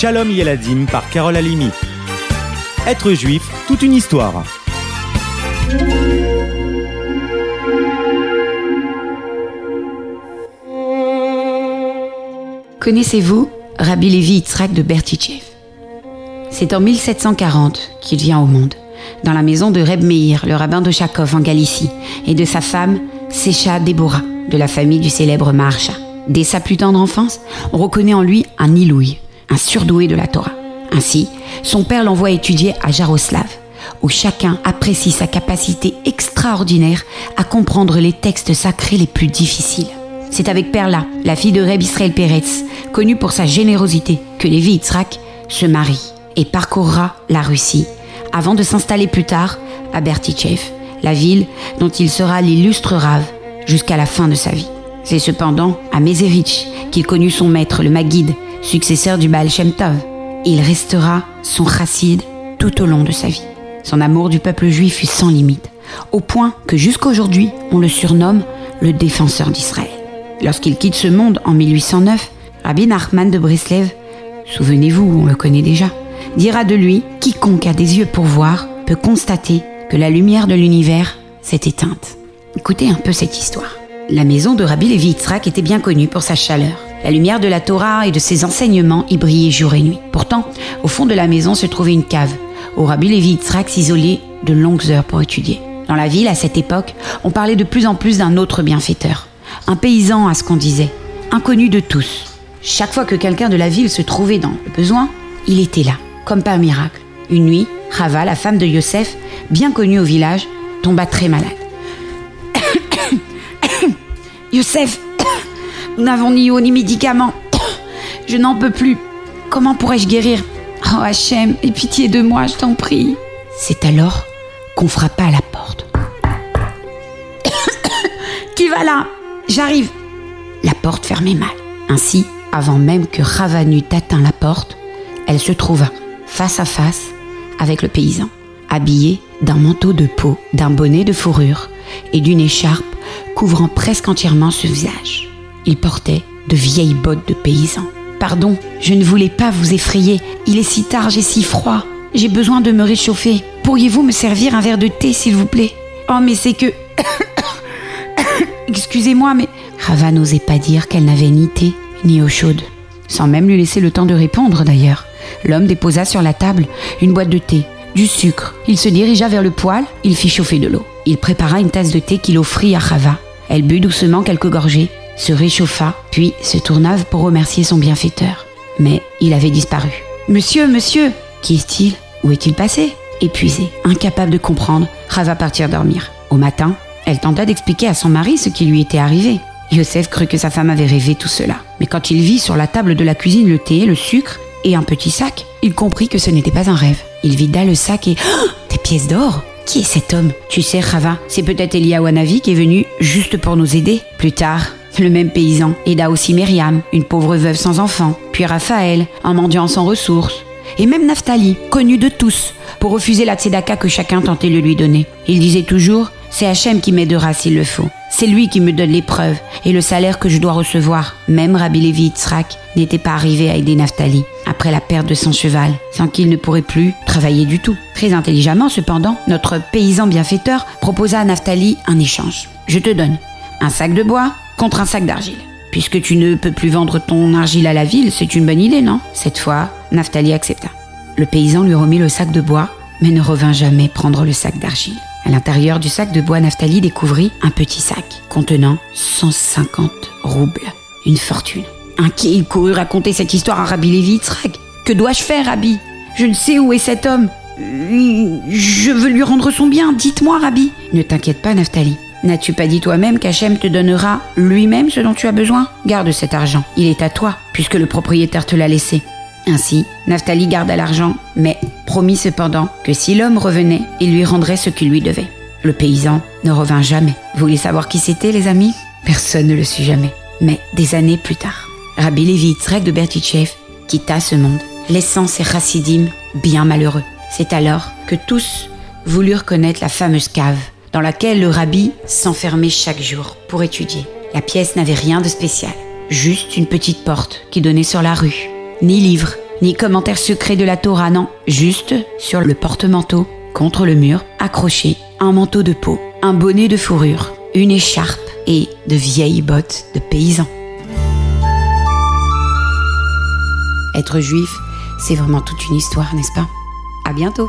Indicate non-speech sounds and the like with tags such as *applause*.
Shalom Yeladim par Carole Alimi. Être juif, toute une histoire. Connaissez-vous Rabbi Levi Yitzhak de Bertichev C'est en 1740 qu'il vient au monde, dans la maison de Reb Meir, le rabbin de Chakov en Galicie, et de sa femme, Secha Deborah, de la famille du célèbre Maharsha. Dès sa plus tendre enfance, on reconnaît en lui un Ilouï, un surdoué de la Torah. Ainsi, son père l'envoie étudier à Jaroslav, où chacun apprécie sa capacité extraordinaire à comprendre les textes sacrés les plus difficiles. C'est avec Perla, la fille de Reb Israël Peretz, connue pour sa générosité, que Lévi Yitzhak se marie et parcourra la Russie avant de s'installer plus tard à Bertichev, la ville dont il sera l'illustre rave jusqu'à la fin de sa vie. C'est cependant à Meserich qu'il connut son maître, le Maguide, successeur du Baal Shem Tov. Il restera son chassid tout au long de sa vie. Son amour du peuple juif fut sans limite, au point que jusqu'aujourd'hui, on le surnomme le défenseur d'Israël. Lorsqu'il quitte ce monde en 1809, Rabbi Nachman de Breslev, souvenez-vous, on le connaît déjà, dira de lui Quiconque a des yeux pour voir peut constater que la lumière de l'univers s'est éteinte. Écoutez un peu cette histoire. La maison de Rabbi Levi Yitzhak était bien connue pour sa chaleur. La lumière de la Torah et de ses enseignements y brillait jour et nuit. Pourtant, au fond de la maison se trouvait une cave, où Rabbi Levi Yitzhak s'isolait de longues heures pour étudier. Dans la ville, à cette époque, on parlait de plus en plus d'un autre bienfaiteur. Un paysan à ce qu'on disait, inconnu de tous. Chaque fois que quelqu'un de la ville se trouvait dans le besoin, il était là, comme par miracle. Une nuit, Rava, la femme de Yosef, bien connue au village, tomba très malade. *coughs* *coughs* Yosef, nous n'avons ni eau ni médicaments. Je n'en peux plus. Comment pourrais-je guérir? Oh Hachem, aie pitié de moi, je t'en prie. C'est alors qu'on frappa à la porte. *coughs* Qui va là? J'arrive. La porte fermait mal. Ainsi, avant même que Rava n'eût atteint la porte, elle se trouva face à face avec le paysan, habillé d'un manteau de peau, d'un bonnet de fourrure et d'une écharpe couvrant presque entièrement ce visage. Il portait de vieilles bottes de paysan. Pardon, je ne voulais pas vous effrayer. Il est si tard, j'ai si froid. J'ai besoin de me réchauffer. Pourriez-vous me servir un verre de thé, s'il vous plaît? Oh, mais c'est que... *coughs* Excusez-moi, mais... Rava n'osait pas dire qu'elle n'avait ni thé ni eau chaude. Sans même lui laisser le temps de répondre, d'ailleurs. L'homme déposa sur la table une boîte de thé, du sucre. Il se dirigea vers le poêle, il fit chauffer de l'eau. Il prépara une tasse de thé qu'il offrit à Rava. Elle but doucement quelques gorgées, se réchauffa, puis se tourna pour remercier son bienfaiteur. Mais il avait disparu. Monsieur, monsieur Qui est-il? Où est-il passé? Épuisé, incapable de comprendre, Rava partit dormir. Au matin, elle tenta d'expliquer à son mari ce qui lui était arrivé. Yosef crut que sa femme avait rêvé tout cela. Mais quand il vit sur la table de la cuisine le thé, le sucre et un petit sac, il comprit que ce n'était pas un rêve. Il vida le sac et... Oh Des pièces d'or Qui est cet homme? Tu sais, Rava, c'est peut-être Elia Wanavi qui est venu juste pour nous aider. Plus tard, le même paysan aida aussi Myriam, une pauvre veuve sans enfant, puis Raphaël, un mendiant sans ressources, et même Naphtali, connu de tous, pour refuser la tzedaka que chacun tentait de lui donner. Il disait toujours c'est Hachem qui m'aidera s'il le faut. C'est lui qui me donne l'épreuve et le salaire que je dois recevoir. Même Rabbi Levi Yitzhak n'était pas arrivé à aider Naphtali après la perte de son cheval, sans qu'il ne pourrait plus travailler du tout. Très intelligemment, cependant, notre paysan bienfaiteur proposa à Naphtali un échange. Je te donne un sac de bois contre un sac d'argile. Puisque tu ne peux plus vendre ton argile à la ville, c'est une bonne idée, non? Cette fois, Naphtali accepta. Le paysan lui remit le sac de bois, mais ne revint jamais prendre le sac d'argile. À l'intérieur du sac de bois, Naphtali découvrit un petit sac contenant 150 roubles, une fortune. Inquiet, il courut raconter cette histoire à Rabbi Lévi Yitzhak. Que dois-je faire, Rabbi? Je ne sais où est cet homme. Je veux lui rendre son bien, dites-moi, Rabbi. Ne t'inquiète pas, Naphtali. N'as-tu pas dit toi-même qu'Hachem te donnera lui-même ce dont tu as besoin? Garde cet argent, il est à toi, puisque le propriétaire te l'a laissé. Ainsi, Naphtali garda l'argent, mais promit cependant que si l'homme revenait, il lui rendrait ce qu'il lui devait. Le paysan ne revint jamais. Vous voulez savoir qui c'était, les amis? Personne ne le sut jamais. Mais des années plus tard, Rabbi Levi Yitzhak de Bertichev quitta ce monde, laissant ses chassidim bien malheureux. C'est alors que tous voulurent connaître la fameuse cave dans laquelle le rabbi s'enfermait chaque jour pour étudier. La pièce n'avait rien de spécial, juste une petite porte qui donnait sur la rue. Ni livres, ni commentaire secret de la Torah, non. Juste sur le porte-manteau, contre le mur, accroché, un manteau de peau, un bonnet de fourrure, une écharpe et de vieilles bottes de paysan. Être juif, c'est vraiment toute une histoire, n'est-ce pas? À bientôt